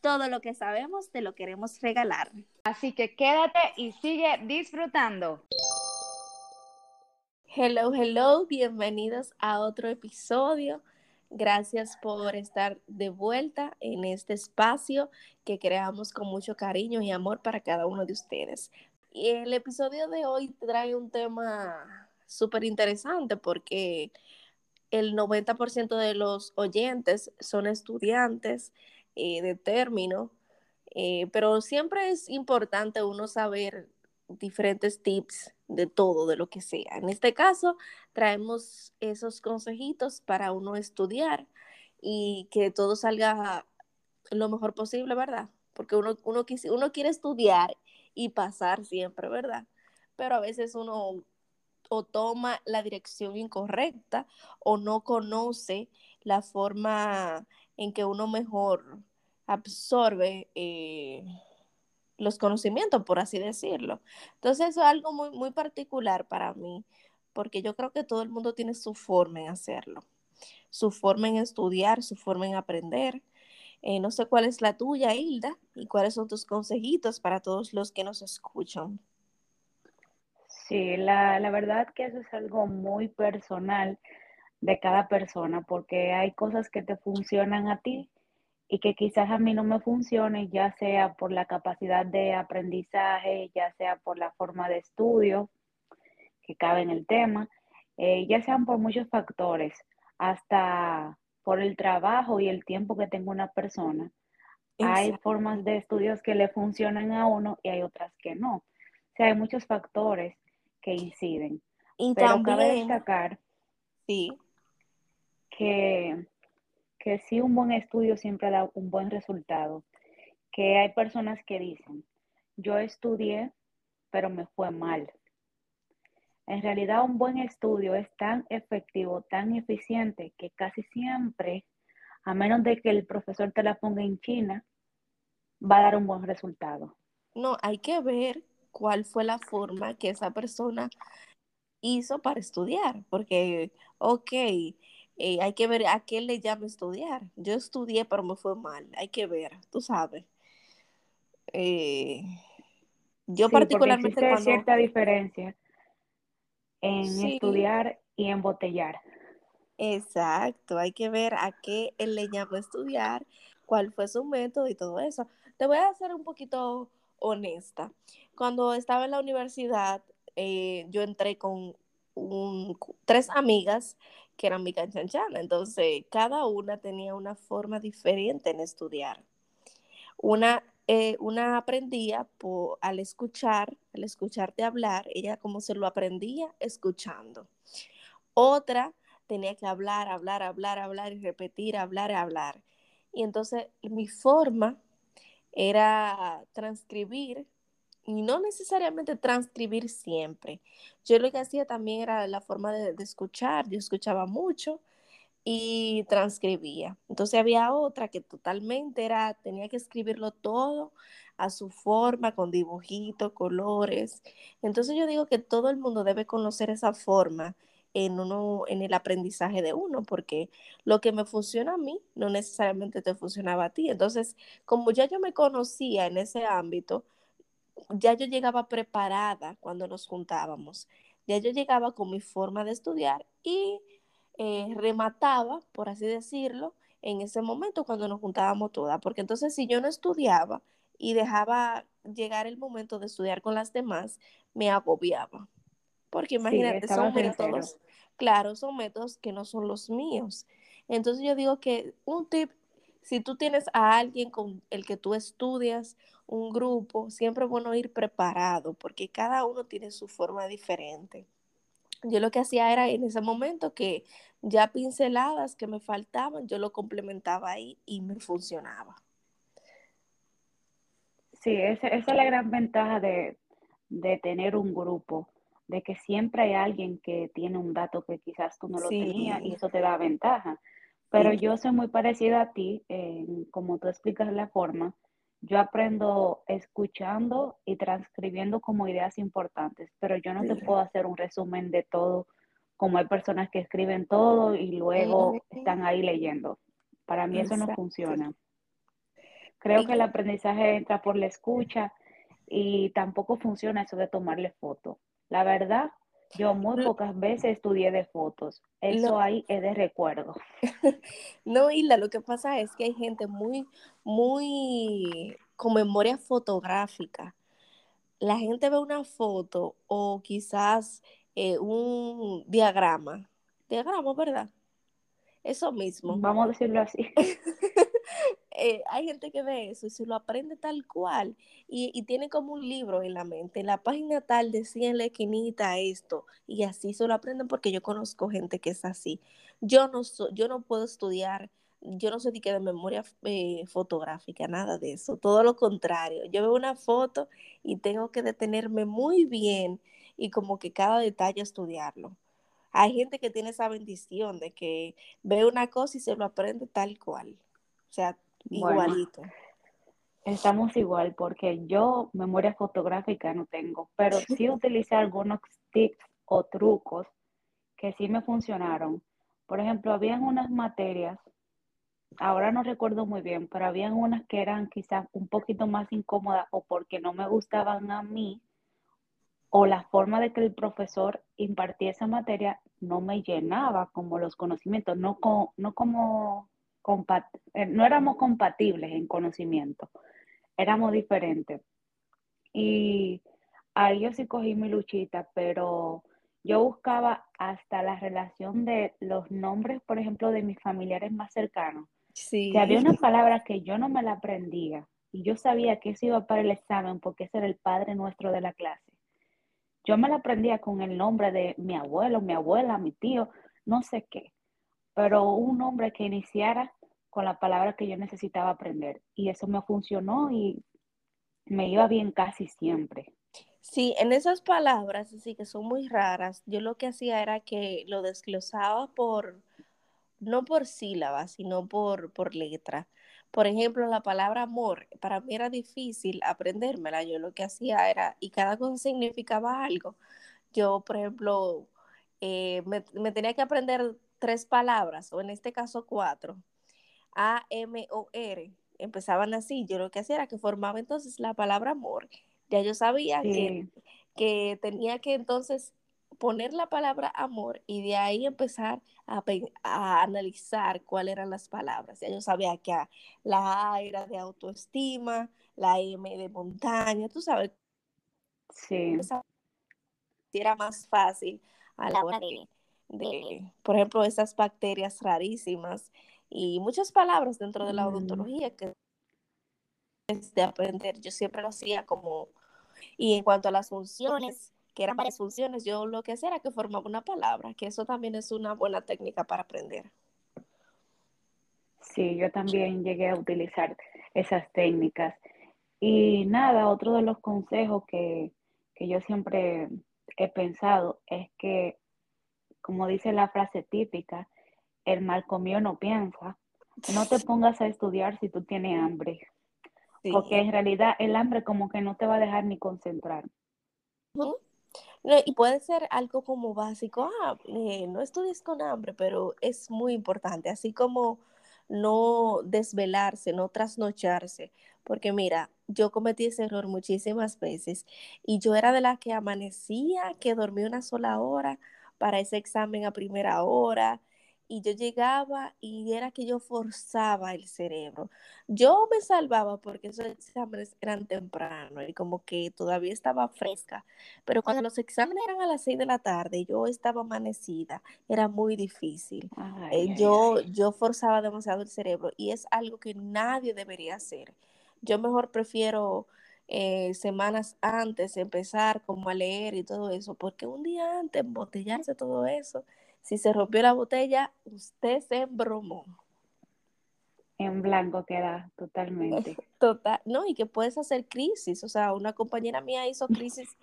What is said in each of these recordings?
Todo lo que sabemos te lo queremos regalar. Así que quédate y sigue disfrutando. Hello, hello, bienvenidos a otro episodio. Gracias por estar de vuelta en este espacio que creamos con mucho cariño y amor para cada uno de ustedes. Y el episodio de hoy trae un tema súper interesante porque el 90% de los oyentes son estudiantes eh, de término, eh, pero siempre es importante uno saber diferentes tips de todo, de lo que sea. En este caso, traemos esos consejitos para uno estudiar y que todo salga lo mejor posible, ¿verdad? Porque uno, uno, uno quiere estudiar y pasar siempre, ¿verdad? Pero a veces uno o toma la dirección incorrecta o no conoce la forma en que uno mejor absorbe eh, los conocimientos, por así decirlo. Entonces eso es algo muy, muy particular para mí, porque yo creo que todo el mundo tiene su forma en hacerlo, su forma en estudiar, su forma en aprender. Eh, no sé cuál es la tuya, Hilda, y cuáles son tus consejitos para todos los que nos escuchan. Sí, la, la verdad que eso es algo muy personal de cada persona, porque hay cosas que te funcionan a ti y que quizás a mí no me funcione, ya sea por la capacidad de aprendizaje, ya sea por la forma de estudio que cabe en el tema, eh, ya sean por muchos factores, hasta por el trabajo y el tiempo que tenga una persona. Hay formas de estudios que le funcionan a uno y hay otras que no. O sea, hay muchos factores que inciden. Y Pero también, cabe destacar sí. que que sí un buen estudio siempre da un buen resultado, que hay personas que dicen, yo estudié, pero me fue mal. En realidad un buen estudio es tan efectivo, tan eficiente, que casi siempre, a menos de que el profesor te la ponga en China, va a dar un buen resultado. No, hay que ver cuál fue la forma que esa persona hizo para estudiar, porque, ok, eh, hay que ver a qué le llama estudiar. Yo estudié, pero me fue mal. Hay que ver, tú sabes. Eh, yo particularmente cuando... cierta diferencia en estudiar y embotellar. Exacto, hay que ver a qué él le llama estudiar, cuál fue su método y todo eso. Te voy a ser un poquito honesta. Cuando estaba en la universidad, eh, yo entré con tres amigas que eran mi canchanchana. Entonces, cada una tenía una forma diferente en estudiar. Una, eh, una aprendía por, al escuchar, al escucharte hablar, ella como se lo aprendía escuchando. Otra tenía que hablar, hablar, hablar, hablar y repetir, hablar, hablar. Y entonces mi forma era transcribir y no necesariamente transcribir siempre. Yo lo que hacía también era la forma de, escuchar, yo escuchaba mucho y transcribía. Entonces había otra que totalmente era, tenía que escribirlo todo a su forma, con dibujitos, colores. Entonces yo digo que todo el mundo debe conocer esa forma en, uno, en el aprendizaje de uno, porque lo que me funciona a mí no necesariamente te funcionaba a ti. Entonces, como ya yo me conocía en ese ámbito, ya yo llegaba preparada cuando nos juntábamos. Ya yo llegaba con mi forma de estudiar y eh, remataba, por así decirlo, en ese momento cuando nos juntábamos todas. Porque entonces si yo no estudiaba y dejaba llegar el momento de estudiar con las demás, me agobiaba. Porque imagínate, son métodos, claro, son métodos que no son los míos. Entonces yo digo que un tip, si tú tienes a alguien con el que tú estudias un grupo, siempre es bueno ir preparado porque cada uno tiene su forma diferente. Yo lo que hacía era en ese momento que ya pinceladas que me faltaban, yo lo complementaba ahí y me funcionaba. Sí, esa, es la gran ventaja de, de tener un grupo, de que siempre hay alguien que tiene un dato que quizás tú no lo tenías y eso te da ventaja. Pero yo soy muy parecida a ti, como tú explicas la forma. Yo aprendo escuchando y transcribiendo como ideas importantes, pero yo no te puedo hacer un resumen de todo, como hay personas que escriben todo y luego están ahí leyendo. Para mí eso no funciona. Creo que el aprendizaje entra por la escucha y tampoco funciona eso de tomarle foto. La verdad, yo muy pocas veces estudié de fotos. Eso ahí es de recuerdo. no, Hilda, lo que pasa es que hay gente muy, muy con memoria fotográfica. La gente ve una foto o quizás eh, un diagrama. Diagrama, ¿verdad? Eso mismo. Vamos a decirlo así. Eh, hay gente que ve eso y se lo aprende tal cual y, tiene como un libro en la mente. la página tal decía en la esquinita esto y así se lo aprenden porque yo conozco gente que es así. Yo no, yo no puedo estudiar, yo no soy de, de memoria eh, fotográfica, nada de eso. Todo lo contrario. Yo veo una foto y tengo que detenerme muy bien y como que cada detalle estudiarlo. Hay gente que tiene esa bendición de que ve una cosa y se lo aprende tal cual. O sea, igualito. estamos igual porque yo memoria fotográfica no tengo, pero sí utilicé algunos tips o trucos que sí me funcionaron. Por ejemplo, habían unas materias, ahora no recuerdo muy bien, pero habían unas que eran quizás un poquito más incómodas o porque no me gustaban a mí o la forma de que el profesor impartía esa materia no me llenaba como los conocimientos, no, no como no éramos compatibles en conocimiento, éramos diferentes. Y ahí yo sí cogí mi luchita, pero yo buscaba hasta la relación de los nombres, por ejemplo, de mis familiares más cercanos. Sí. Que había una palabra que yo no me la aprendía y yo sabía que eso iba para el examen porque ese era el padre nuestro de la clase. Yo me la aprendía con el nombre de mi abuelo, mi abuela, mi tío, no sé qué, pero un nombre que iniciara con la palabra que yo necesitaba aprender. Y eso me funcionó y me iba bien casi siempre. Sí, en esas palabras, así que son muy raras, yo lo que hacía era que lo desglosaba por, no por sílabas, sino por, por letra. Por ejemplo, la palabra amor, para mí era difícil aprendérmela. Yo lo que hacía era, y cada cosa significaba algo. Yo, por ejemplo, eh, me, me tenía que aprender tres palabras, o en este caso cuatro, a-M-O-R. Empezaban así. Yo lo que hacía era que formaba entonces la palabra amor. Ya yo sabía que, que tenía que entonces poner la palabra amor y de ahí empezar a, a, analizar cuáles eran las palabras. Ya yo sabía que la A era de autoestima, la M de montaña, tú sabes. Sí. Era más fácil a la hora de, de, por ejemplo, esas bacterias rarísimas y muchas palabras dentro de la mm. odontología que es de aprender. Yo siempre lo hacía como, y en cuanto a las funciones, que eran varias funciones, yo lo que hacía era que formaba una palabra, que eso también es una buena técnica para aprender. Sí, yo también llegué a utilizar esas técnicas. Y nada, otro de los consejos que, que yo siempre he pensado es que, como dice la frase típica, el mal comió no piensa. No te pongas a estudiar si tú tienes hambre. Porque en realidad el hambre como que no te va a dejar ni concentrar. y puede ser algo como básico, ah, eh, no estudies con hambre, pero es muy importante, así como no desvelarse, no trasnocharse, porque mira, yo cometí ese error muchísimas veces y yo era de la que amanecía, que dormí una sola hora para ese examen a primera hora y yo llegaba y era que yo forzaba el cerebro. Yo me salvaba porque esos exámenes eran temprano y como que todavía estaba fresca, pero cuando los exámenes eran a las 6 de la tarde yo estaba amanecida, era muy difícil. Eh, yo, yo forzaba demasiado el cerebro y es algo que nadie debería hacer. Yo mejor prefiero eh, semanas antes empezar como a leer y todo eso, porque un día antes embotellarse todo eso si se rompió la botella, usted se embromó. En blanco queda totalmente. Total, no, y que puedes hacer crisis. O sea, una compañera mía hizo crisis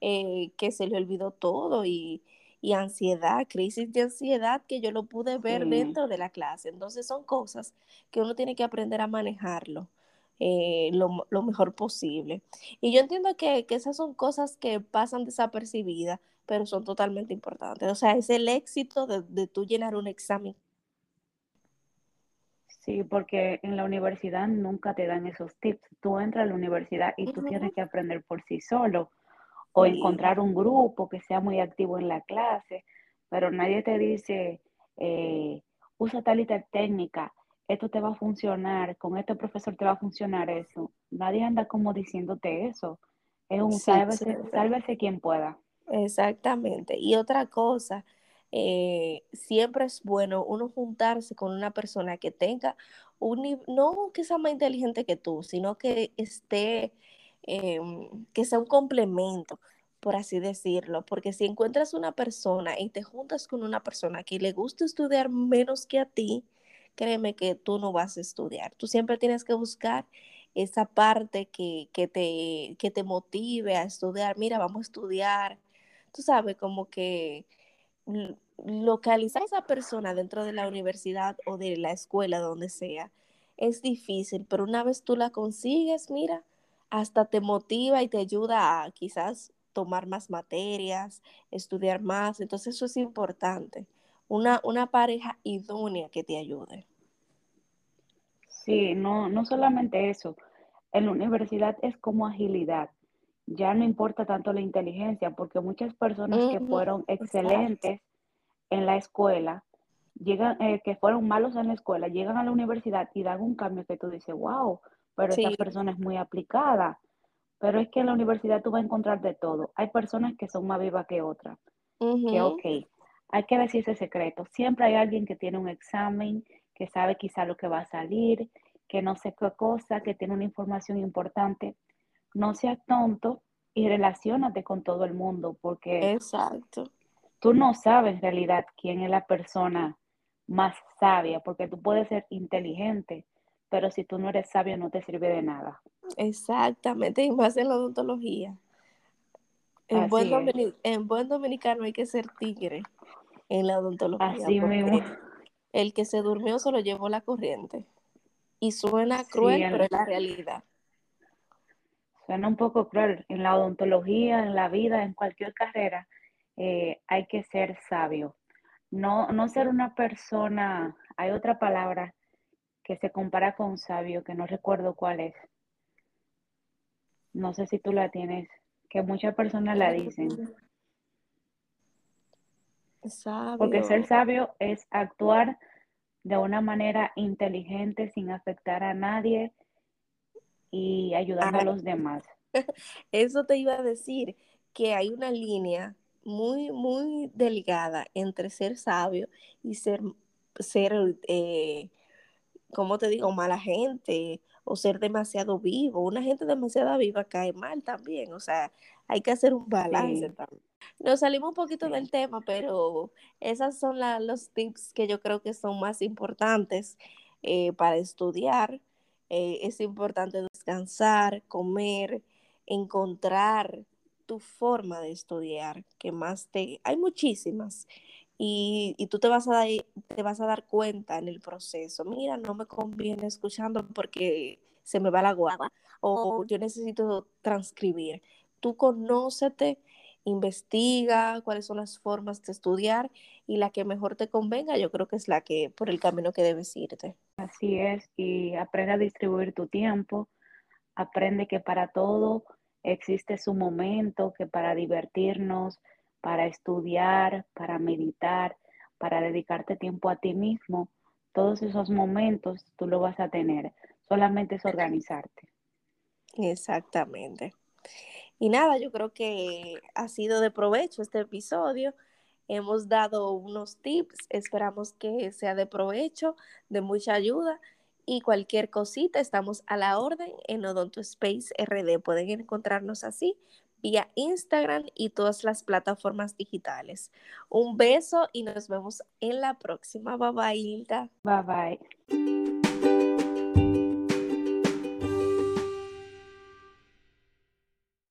eh, que se le olvidó todo y, y, ansiedad, crisis de ansiedad que yo lo pude ver dentro de la clase. Entonces son cosas que uno tiene que aprender a manejarlo. Eh, lo, lo, mejor posible. Y yo entiendo que, que, esas son cosas que pasan desapercibidas, pero son totalmente importantes. O sea, es el éxito de, de tú llenar un examen. Sí, porque en la universidad nunca te dan esos tips. Tú entras a la universidad y tú tienes que aprender por sí solo o encontrar un grupo que sea muy activo en la clase, pero nadie te dice, eh, usa tal y tal técnica, esto te va a funcionar, con este profesor te va a funcionar eso. Nadie anda como diciéndote eso. Es un sálvese, quien pueda. Exactamente. Y otra cosa, eh, siempre es bueno uno juntarse con una persona que tenga un, no que sea más inteligente que tú, sino que esté, em, que sea un complemento, por así decirlo, porque si encuentras una persona y te juntas con una persona que le gusta estudiar menos que a ti, créeme que tú no vas a estudiar. Tú siempre tienes que buscar esa parte que, te, que te motive a estudiar. Mira, vamos a estudiar. Tú sabes, como que localizar a esa persona dentro de la universidad o de la escuela, donde sea, es difícil, pero una vez tú la consigues, mira, hasta te motiva y te ayuda a quizás tomar más materias, estudiar más. Entonces eso es importante una, una pareja idónea que te ayude. Sí, no, no solamente eso. En la universidad es como agilidad. Ya no importa tanto la inteligencia, porque muchas personas que fueron excelentes en la escuela, llegan, eh, que fueron malos en la escuela, llegan a la universidad y dan un cambio que tú dices, wow, pero esa persona es muy aplicada. Pero es que en la universidad tú vas a encontrar de todo. Hay personas que son más vivas que otras. Que ok, hay que decir ese secreto. Siempre hay alguien que tiene un examen, que sabe quizá lo que va a salir, que no sé qué cosa, que tiene una información importante. No seas tonto y relacionate con todo el mundo, porque Exacto. tú no sabes en realidad quién es la persona más sabia, porque tú puedes ser inteligente, pero si tú no eres sabio no te sirve de nada. Exactamente, y más en la odontología. En buen, en buen, dominicano hay que ser tigre en la odontología. Así mismo. El que se durmió se lo llevó la corriente. Y suena cruel, pero es la realidad. Suena un poco cruel. En la odontología, en la vida, en cualquier carrera, eh, hay que ser sabio. No, no ser una persona, hay otra palabra que se compara con sabio, que no recuerdo cuál es. No sé si tú la tienes, que muchas personas la dicen. Porque ser sabio es actuar de una manera inteligente sin afectar a nadie y ayudando a los demás. Eso te iba a decir, que hay una línea muy, muy delgada entre ser sabio y ser, ser eh, ¿cómo te digo?, mala gente o ser demasiado vivo. Una gente demasiado viva cae mal también, o sea, hay que hacer un balance también. Nos salimos un poquito del tema, pero esas son los tips que yo creo que son más importantes eh, para estudiar. Eh, es importante descansar, comer, encontrar tu forma de estudiar, que más te... Hay muchísimas. Y, y, tú te vas, a dar, te vas a dar cuenta en el proceso, mira, no me conviene escuchando porque se me va la guava o yo necesito transcribir. Tú conócete investiga cuáles son las formas de estudiar y la que mejor te convenga, yo creo que es la que por el camino que debes irte. Así es, y aprende a distribuir tu tiempo, aprende que para todo existe su momento, que para divertirnos, para estudiar, para meditar, para dedicarte tiempo a ti mismo, todos esos momentos tú lo vas a tener, solamente es organizarte. Exactamente. Y nada, yo creo que ha sido de provecho este episodio. Hemos dado unos tips, esperamos que sea de provecho, de mucha ayuda. Y cualquier cosita, estamos a la orden en Odonto Space RD. Pueden encontrarnos así vía Instagram y todas las plataformas digitales. Un beso y nos vemos en la próxima. Bye bye, Hilda. Bye bye.